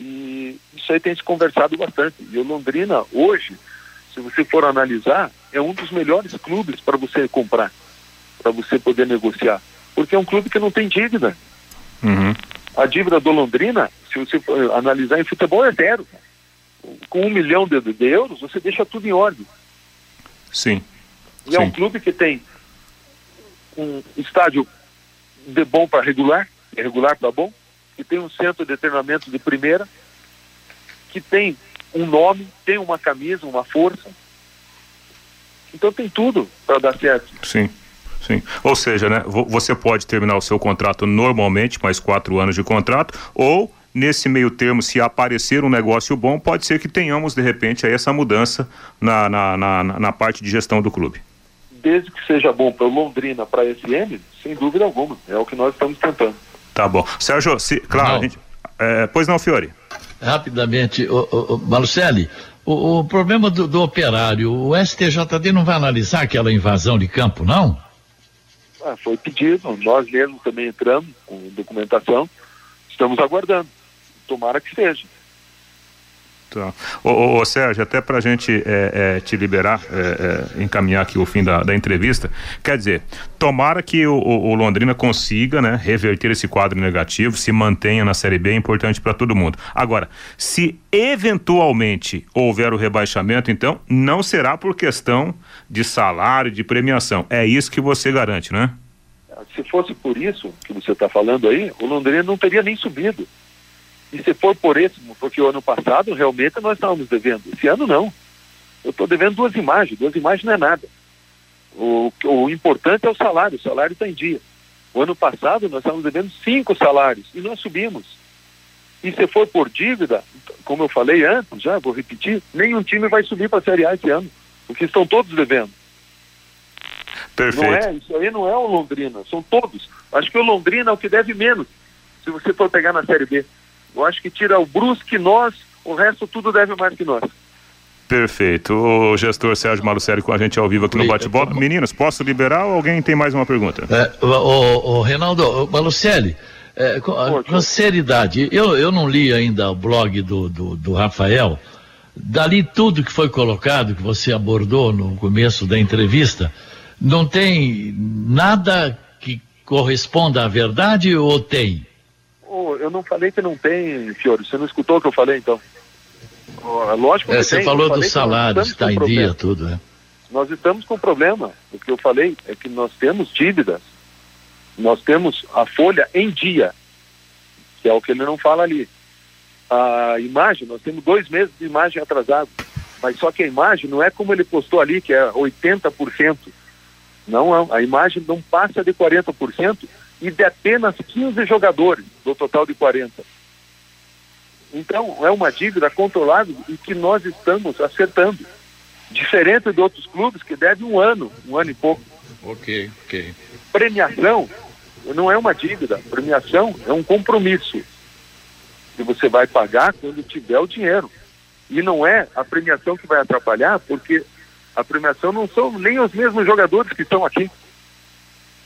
e isso aí tem se conversado bastante. E o Londrina, hoje, se você for analisar, é um dos melhores clubes para você comprar, para você poder negociar. Porque é um clube que não tem dívida. Uhum. A dívida do Londrina, se você analisar em futebol, é zero. Com um milhão de, de euros, você deixa tudo em ordem. Sim. E é um clube que tem um estádio de bom para regular, é regular para bom, que tem um centro de treinamento de primeira, que tem um nome, tem uma camisa, uma força. Então tem tudo para dar certo. Sim. Sim. Ou seja, né, você pode terminar o seu contrato normalmente, mais quatro anos de contrato, ou nesse meio termo, se aparecer um negócio bom, pode ser que tenhamos, de repente, aí essa mudança na, na, na, na parte de gestão do clube. Desde que seja bom para o Londrina, para a SM, sem dúvida alguma. É o que nós estamos tentando. Tá bom. Sérgio, se, claro, gente, é, pois não, Fiore. Rapidamente, o, o, o Marcelli, o, o problema do, do operário, o STJD não vai analisar aquela invasão de campo, não? Ah, foi pedido, nós mesmos também entramos com documentação, estamos aguardando. Tomara que seja. Tá. Ô, ô, ô Sérgio, até para a gente é, é, te liberar, é, é, encaminhar aqui o fim da, da, entrevista, quer dizer, tomara que o, o, o, Londrina consiga né, reverter esse quadro negativo, se mantenha na Série B, é importante para todo mundo. Agora, se eventualmente houver o rebaixamento, então, não será por questão de salário, de premiação. É isso que você garante, né? Se fosse por isso que você está falando aí, o Londrina não teria nem subido. E se for por esse, porque o ano passado realmente nós estávamos devendo. Esse ano não. Eu estou devendo duas imagens, duas imagens não é nada. O, o importante é o salário, o salário está em dia. O ano passado nós estávamos devendo cinco salários e nós subimos. E se for por dívida, como eu falei antes, já vou repetir, nenhum time vai subir para a Série A esse ano, porque estão todos devendo. Perfeito. Não é, isso aí não é o Londrina, são todos. Acho que o Londrina é o que deve menos, se você for pegar na Série B. Eu acho que tira o Brusque nós, o resto tudo deve mais que nós. Perfeito. O gestor Sérgio Malucelli com a gente ao vivo aqui no bate-bola. Meninos, posso liberar ou alguém tem mais uma pergunta? É, o, o, o Reinaldo, Malucelli, é, com, com seriedade, eu, eu não li ainda o blog do, do, do Rafael. Dali tudo que foi colocado, que você abordou no começo da entrevista, não tem nada que corresponda à verdade ou tem? Oh, eu não falei que não tem, Fiore. Você não escutou o que eu falei, então? lógico é, que você tem. falou dos salários, está com em problema. dia tudo, né? Nós estamos com problema. O que eu falei é que nós temos dívidas. Nós temos a folha em dia, que é o que ele não fala ali. A imagem, nós temos dois meses de imagem atrasado. Mas só que a imagem não é como ele postou ali, que é 80%. Não, não. a imagem não passa de 40% e de apenas 15 jogadores do total de 40. Então, é uma dívida controlada e que nós estamos acertando. Diferente de outros clubes que devem um ano, um ano e pouco. Ok, ok. Premiação não é uma dívida, premiação é um compromisso que você vai pagar quando tiver o dinheiro. E não é a premiação que vai atrapalhar, porque a premiação não são nem os mesmos jogadores que estão aqui.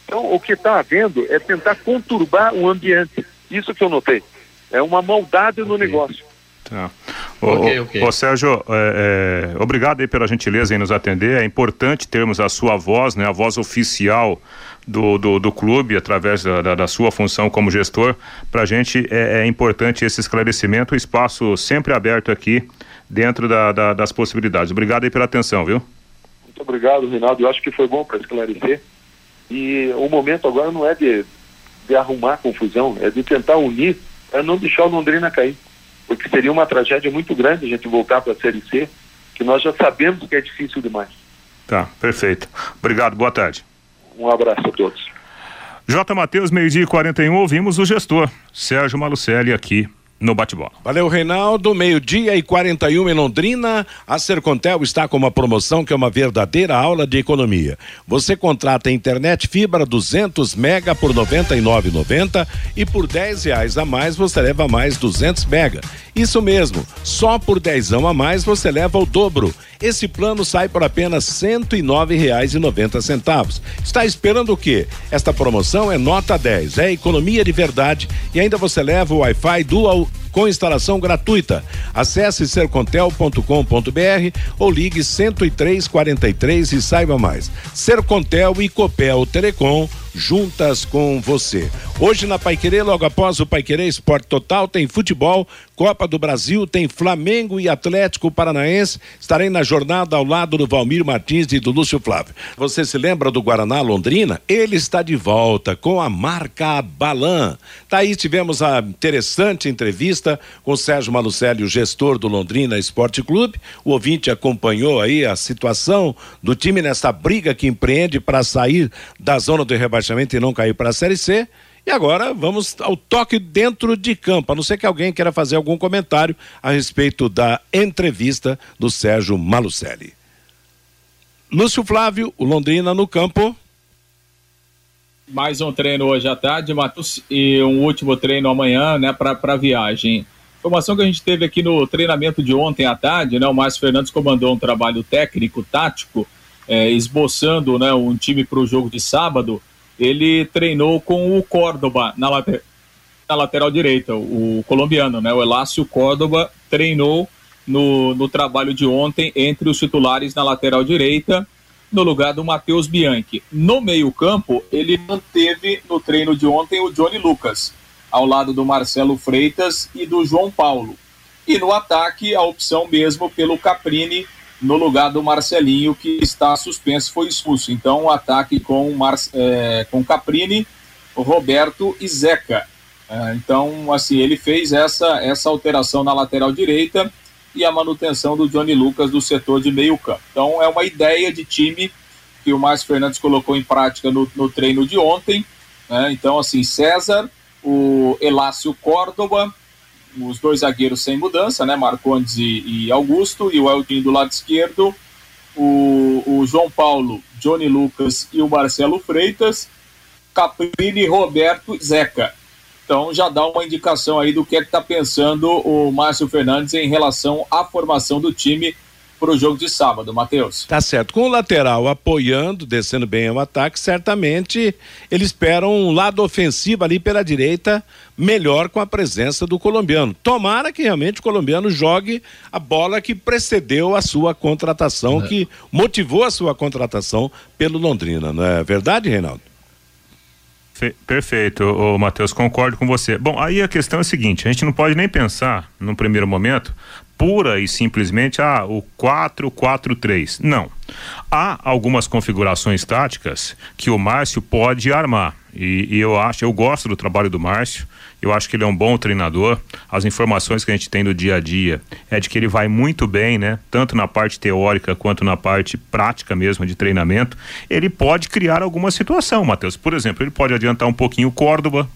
Então, o que está havendo é tentar conturbar o ambiente. Isso que eu notei. É uma maldade no negócio. Tá. Ô, Ok, ô, ok. ô, Sérgio, é, é, obrigado aí pela gentileza em nos atender. É importante termos a sua voz, né, a voz oficial do, do, do clube, através da, da, da sua função como gestor. Para a gente é, é importante esse esclarecimento, o espaço sempre aberto aqui dentro da, da- das possibilidades. Obrigado aí pela atenção, viu? Muito obrigado, Reinaldo. Eu acho que foi bom para esclarecer. E o momento agora não é de, de arrumar confusão, é de tentar unir para não deixar o Londrina cair. Porque seria uma tragédia muito grande a gente voltar para a Série C, que nós já sabemos que é difícil demais. Tá, perfeito. Obrigado, boa tarde. Um abraço a todos. J. Matheus, meio-dia e 41, ouvimos o gestor, Sérgio Malucelli, aqui no Bate-Bola. Valeu, Reinaldo. Meio-dia e 41 em Londrina. A Sercontel está com uma promoção que é uma verdadeira aula de economia. Você contrata a internet fibra 200 mega por R$ 99,90 e por 10 reais a mais você leva mais 200 mega. Isso mesmo, só por 10 a mais você leva o dobro. Esse plano sai por apenas R$ 109,90. Está esperando o quê? Esta promoção é nota 10, é economia de verdade e ainda você leva o Wi-Fi Dual com instalação gratuita. Acesse sercontel.com.br ou ligue 10343 e saiba mais. Sercontel e Copel Telecom juntas com você. Hoje na Paiquerê, logo após o Paiquerê Esporte Total, tem futebol, Copa do Brasil, tem Flamengo e Atlético Paranaense. Estarei na jornada ao lado do Valmir Martins e do Lúcio Flávio. Você se lembra do Guaraná Londrina? Ele está de volta com a marca Balan. Tá aí, tivemos a interessante entrevista com o Sérgio Malucelli, o gestor do Londrina Esporte Clube. O ouvinte acompanhou aí a situação do time nessa briga que empreende para sair da zona de rebaixamento e não cair para a Série C. E agora vamos ao toque dentro de campo, a não ser que alguém queira fazer algum comentário a respeito da entrevista do Sérgio Malucelli. Lúcio Flávio, o Londrina no campo. Mais um treino hoje à tarde, Matheus, e um último treino amanhã, né, para viagem. Informação que a gente teve aqui no treinamento de ontem à tarde, né, o Márcio Fernandes comandou um trabalho técnico, tático, é, esboçando né, um time para o jogo de sábado. Ele treinou com o Córdoba na, later, na lateral direita, o colombiano, né, o Elácio Córdoba, treinou no, no trabalho de ontem entre os titulares na lateral direita no lugar do Matheus Bianchi. No meio-campo, ele manteve no treino de ontem o Johnny Lucas, ao lado do Marcelo Freitas e do João Paulo. E no ataque, a opção mesmo pelo Caprini, no lugar do Marcelinho, que está suspenso, foi expulso. Então, o ataque com, Mar é, com Caprini, Roberto e Zeca. É, então, assim, ele fez essa, essa alteração na lateral direita e a manutenção do Johnny Lucas do setor de meio campo. Então é uma ideia de time que o Márcio Fernandes colocou em prática no, no treino de ontem. Né? Então, assim, César, o Elácio Córdoba, os dois zagueiros sem mudança, né? Marcondes e, e Augusto, e o Eldinho do lado esquerdo, o, o João Paulo, Johnny Lucas e o Marcelo Freitas, Caprini, Roberto Zeca. Então já dá uma indicação aí do que é que está pensando o Márcio Fernandes em relação à formação do time para o jogo de sábado, Matheus. Tá certo. Com o lateral apoiando, descendo bem ao ataque, certamente ele espera um lado ofensivo ali pela direita melhor com a presença do colombiano. Tomara que realmente o colombiano jogue a bola que precedeu a sua contratação, é. que motivou a sua contratação pelo Londrina, não é verdade, Reinaldo? Perfeito, o Matheus, concordo com você. Bom, aí a questão é a seguinte: a gente não pode nem pensar, num primeiro momento, pura e simplesmente ah, o 4-4-3. Não. Há algumas configurações táticas que o Márcio pode armar. E, e, eu acho, eu gosto do trabalho do Márcio. Eu acho que ele é um bom treinador. As informações que a gente tem do dia a dia é de que ele vai muito bem, né? Tanto na parte teórica quanto na parte prática mesmo de treinamento. Ele pode criar alguma situação, Matheus. Por exemplo, ele pode adiantar um pouquinho o Córdoba,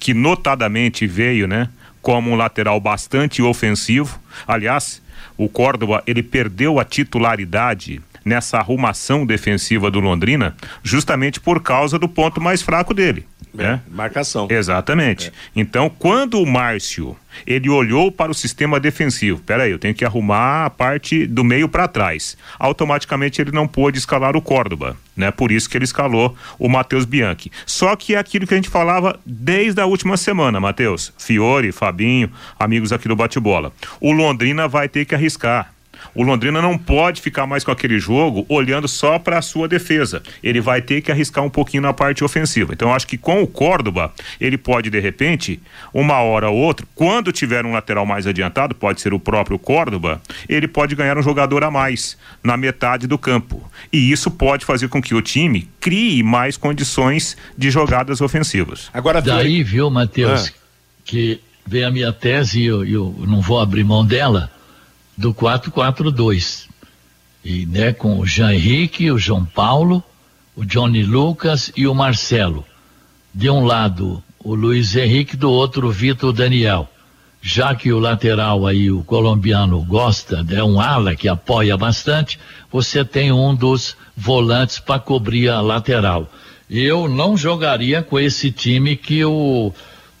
que notadamente veio, né? como um lateral bastante ofensivo. Aliás, o Córdoba ele perdeu a titularidade nessa arrumação defensiva do Londrina justamente por causa do ponto mais fraco dele, né? Marcação. Exatamente. É. Então, quando o Márcio ele olhou para o sistema defensivo, peraí, eu tenho que arrumar a parte do meio para trás. Automaticamente ele não pôde escalar o Córdoba, né? Por isso que ele escalou o Matheus Bianchi. Só que é aquilo que a gente falava desde a última semana, Matheus. Fiore, Fabinho, amigos aqui do Bate-Bola. O Londrina vai ter que arriscar. O Londrina não pode ficar mais com aquele jogo olhando só para a sua defesa. Ele vai ter que arriscar um pouquinho na parte ofensiva. Então acho que com o Córdoba, ele pode de repente, uma hora ou outra, quando tiver um lateral mais adiantado, pode ser o próprio Córdoba, ele pode ganhar um jogador a mais na metade do campo. E isso pode fazer com que o time crie mais condições de jogadas ofensivas. Agora daí, viu, Matheus, ah. que vem a minha tese e eu, eu não vou abrir mão dela do 442. E, né, com o Jean Henrique, o João Paulo, o Johnny Lucas e o Marcelo. De um lado, o Luiz Henrique, do outro, o Vitor Daniel. Já que o lateral aí, o colombiano, gosta, é um ala que apoia bastante, você tem um dos volantes para cobrir a lateral. Eu não jogaria com esse time que o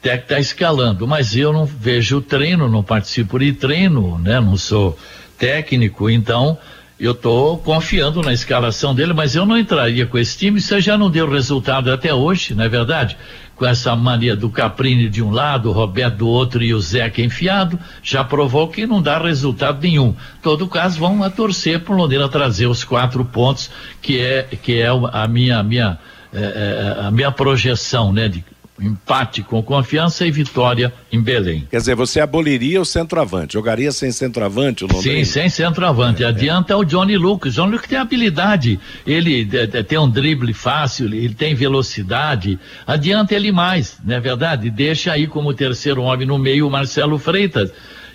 técnico está escalando, mas eu não vejo treino, não participo de treino, né? Não sou técnico, então eu estou confiando na escalação dele, mas eu não entraria com esse time, isso já não deu resultado até hoje, não é verdade? Com essa mania do Caprini de um lado, o Roberto do outro e o Zeca enfiado, já provou que não dá resultado nenhum. Todo caso, vão a torcer para o Londrina trazer os quatro pontos, que é, que é a minha, minha, é, é, a minha projeção, né? De empate com confiança e vitória em Belém. Quer dizer, você aboliria o centroavante, jogaria sem centroavante o Londrina? Sim, sem centroavante. É, Adianta é. o Johnny Lucas. Johnny Lucas tem habilidade, ele é, tem um drible fácil, ele tem velocidade. Adianta ele mais, não é verdade? Deixa aí como terceiro homem no meio o Marcelo Freitas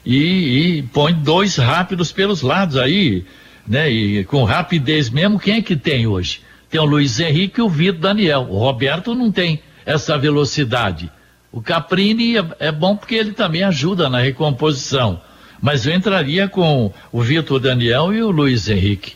e, e põe dois rápidos pelos lados aí, né? E com rapidez mesmo, quem é que tem hoje? Tem o Luiz Henrique e o Vitor Daniel. O Roberto não tem essa velocidade. O Caprini é, é bom porque ele também ajuda na recomposição. Mas eu entraria com o Vitor Daniel e o Luiz Henrique.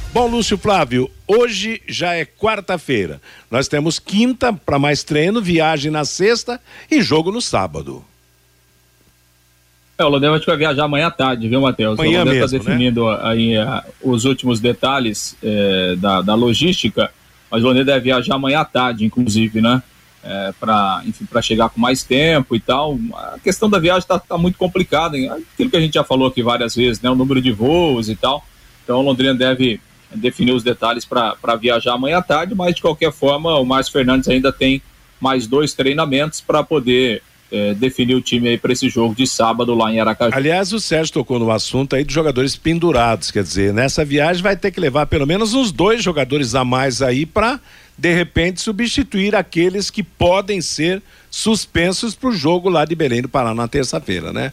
Bom, Lúcio Flávio, hoje já é quarta-feira. Nós temos quinta para mais treino, viagem na sexta e jogo no sábado. É, o Londrina vai viajar amanhã à tarde, viu, Matheus? Amanhã o Londrina está definindo né? aí uh, os últimos detalhes uh, da, da logística, mas o Londrina deve viajar amanhã à tarde, inclusive, né? É, para para chegar com mais tempo e tal. A questão da viagem está tá muito complicada, hein? aquilo que a gente já falou aqui várias vezes, né? O número de voos e tal. Então o Londrina deve definir os detalhes para viajar amanhã à tarde, mas de qualquer forma o Márcio Fernandes ainda tem mais dois treinamentos para poder é, definir o time aí para esse jogo de sábado lá em Aracaju. Aliás, o Sérgio tocou no assunto aí de jogadores pendurados, quer dizer, nessa viagem vai ter que levar pelo menos uns dois jogadores a mais aí para de repente substituir aqueles que podem ser suspensos para o jogo lá de Belém do Pará na terça-feira, né?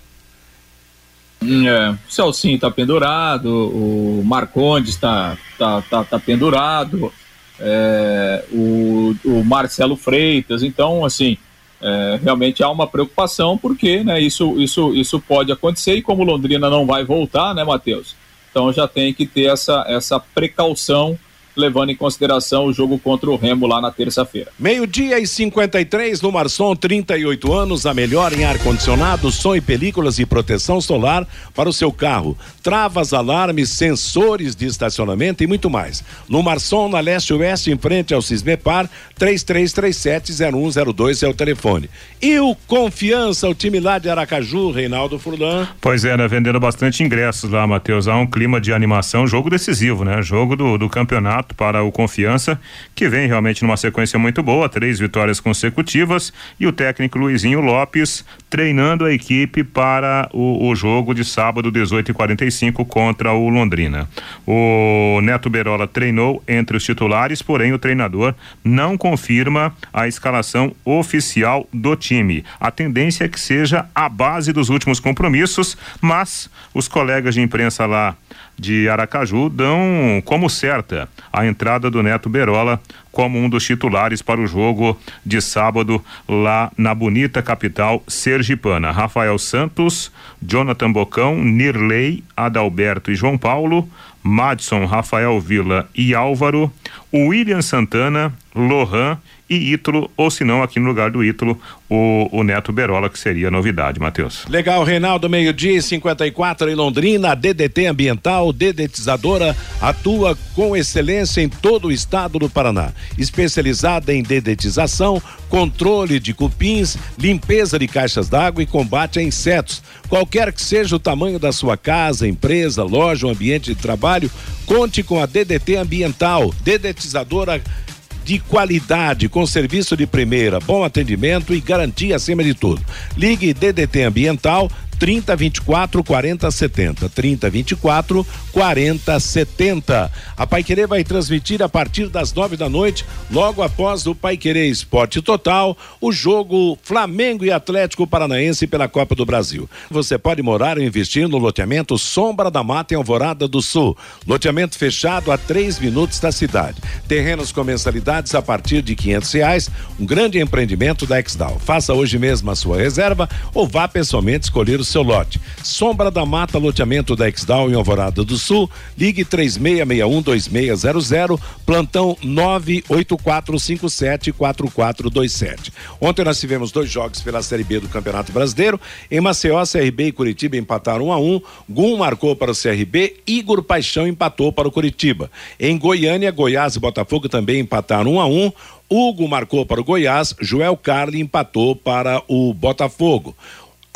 É, o Celcinho está pendurado, o Marcondes está tá, tá, tá pendurado, é, o, o Marcelo Freitas, então assim, é, realmente há uma preocupação porque né, isso, isso, isso pode acontecer e como Londrina não vai voltar, né, Matheus? Então já tem que ter essa, essa precaução levando em consideração o jogo contra o Remo lá na terça-feira. Meio-dia e 53 no Marçom, 38 anos, a melhor em ar-condicionado, som e películas e proteção solar para o seu carro. Travas, alarmes, sensores de estacionamento e muito mais. No Marçom, na leste-oeste, em frente ao Cismepar, 3337-0102 é o telefone. E o Confiança, o time lá de Aracaju, Reinaldo Furlan. Pois é, né? Vendendo bastante ingressos lá, Matheus. Há um clima de animação, jogo decisivo, né? Jogo do, do campeonato para o Confiança, que vem realmente numa sequência muito boa, três vitórias consecutivas, e o técnico Luizinho Lopes treinando a equipe para o, o jogo de sábado, 18 e 45 contra o Londrina. O Neto Berola treinou entre os titulares, porém o treinador não confirma a escalação oficial do time. A tendência é que seja a base dos últimos compromissos, mas os colegas de imprensa lá de Aracaju dão como certa a entrada do Neto Berola como um dos titulares para o jogo de sábado lá na bonita capital sergipana. Rafael Santos, Jonathan Bocão, Nirley, Adalberto e João Paulo, Madson, Rafael Vila e Álvaro, William Santana, Lohan e Ítalo, ou se não, aqui no lugar do Ítalo, o, o Neto Berola, que seria novidade, Matheus. Legal, Reinaldo, meio-dia 54 em Londrina, a DDT Ambiental, dedetizadora, atua com excelência em todo o estado do Paraná. Especializada em dedetização, controle de cupins, limpeza de caixas d'água e combate a insetos. Qualquer que seja o tamanho da sua casa, empresa, loja ou ambiente de trabalho, conte com a DDT Ambiental, dedetizadora de qualidade, com serviço de primeira, bom atendimento e garantia acima de tudo. Ligue DDT Ambiental 30 24 40 70. 30 24 40 70. A Pai Querer vai transmitir a partir das nove da noite, logo após o Pai Querer Esporte Total, o jogo Flamengo e Atlético Paranaense pela Copa do Brasil. Você pode morar ou investir no loteamento Sombra da Mata em Alvorada do Sul. Loteamento fechado a três minutos da cidade. Terrenos com mensalidades a partir de quinhentos reais. Um grande empreendimento da Exdal. Faça hoje mesmo a sua reserva ou vá pessoalmente escolher o seu lote. Sombra da Mata, loteamento da Exdal em Alvorada do Sul. Ligue 3661-2600, plantão 984574427. Ontem nós tivemos dois jogos pela Série B do Campeonato Brasileiro. Em Maceió, CRB e Curitiba empataram 1 um a 1 um. Gum marcou para o CRB, Igor Paixão empatou para o Curitiba. Em Goiânia, Goiás e Botafogo também empataram 1 um a 1 Hugo marcou para o Goiás, Joel Carli empatou para o Botafogo.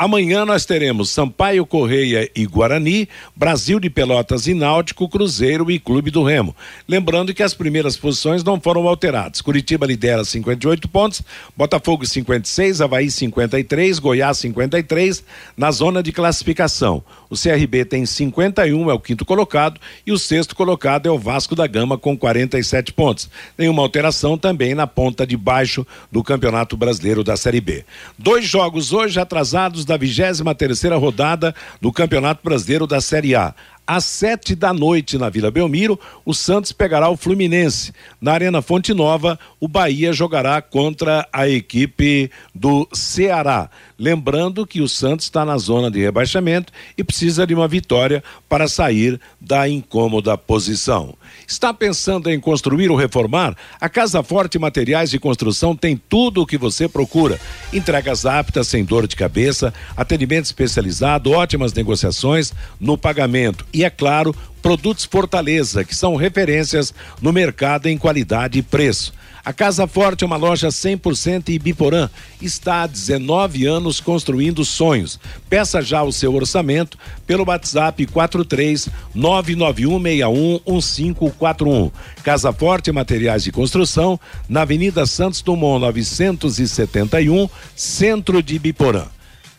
Amanhã nós teremos Sampaio Correia e Guarani, Brasil de Pelotas e Náutico, Cruzeiro e Clube do Remo. Lembrando que as primeiras posições não foram alteradas. Curitiba lidera 58 pontos, Botafogo 56, Havaí 53, Goiás 53 na zona de classificação. O CRB tem 51, é o quinto colocado, e o sexto colocado é o Vasco da Gama com 47 pontos. Nenhuma alteração também na ponta de baixo do Campeonato Brasileiro da Série B. Dois jogos hoje atrasados da 23 terceira rodada do Campeonato Brasileiro da Série A. Às sete da noite na Vila Belmiro, o Santos pegará o Fluminense. Na Arena Fonte Nova, o Bahia jogará contra a equipe do Ceará. Lembrando que o Santos está na zona de rebaixamento e precisa de uma vitória para sair da incômoda posição. Está pensando em construir ou reformar? A Casa Forte Materiais de Construção tem tudo o que você procura. Entregas aptas, sem dor de cabeça, atendimento especializado, ótimas negociações no pagamento e, é claro, produtos Fortaleza, que são referências no mercado em qualidade e preço. A Casa Forte é uma loja 100% Ibiporã. Está há 19 anos construindo sonhos. Peça já o seu orçamento pelo WhatsApp 43 991611541. Casa Forte Materiais de Construção, na Avenida Santos Dumont 971, Centro de Ibiporã.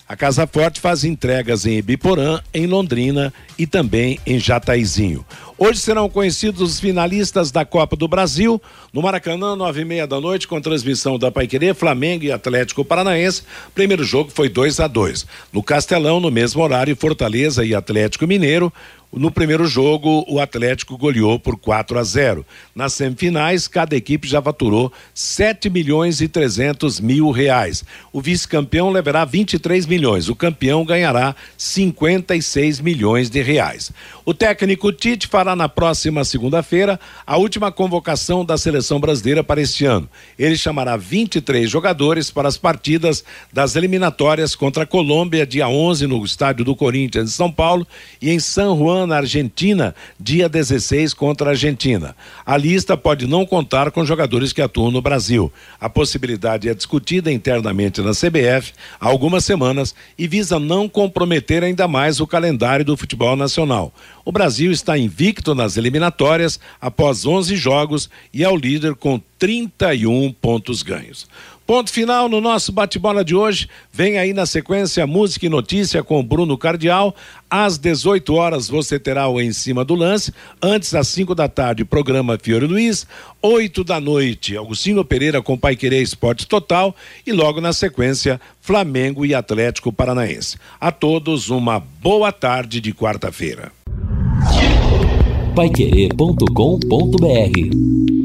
A Casa Forte faz entregas em Ibiporã, em Londrina e também em Jataizinho. Hoje serão conhecidos os finalistas da Copa do Brasil, no Maracanã, nove e meia da noite, com transmissão da Paiquerê, Flamengo e Atlético Paranaense. Primeiro jogo foi 2 a 2 No Castelão, no mesmo horário, Fortaleza e Atlético Mineiro. No primeiro jogo, o Atlético goleou por 4 a 0. Nas semifinais, cada equipe já faturou 7 milhões e 300 mil reais. O vice-campeão levará 23 milhões. O campeão ganhará 56 milhões de reais. O técnico Tite fará na próxima segunda-feira a última convocação da seleção brasileira para este ano. Ele chamará 23 jogadores para as partidas das eliminatórias contra a Colômbia, dia 11, no estádio do Corinthians de São Paulo, e em San Juan, na Argentina, dia 16, contra a Argentina. A lista pode não contar com jogadores que atuam no Brasil. A possibilidade é discutida internamente na CBF há algumas semanas e visa não comprometer ainda mais o calendário do futebol nacional. O Brasil está invicto nas eliminatórias após 11 jogos e é o líder com 31 pontos ganhos. Ponto final no nosso bate-bola de hoje. Vem aí na sequência música e notícia com Bruno Cardial. Às 18 horas você terá o Em Cima do Lance. Antes, às 5 da tarde, programa Fiore Luiz. 8 da noite, Augustinho Pereira com Pai Querer Esporte Total. E logo na sequência, Flamengo e Atlético Paranaense. A todos uma boa tarde de quarta-feira. Paiquerê.com.br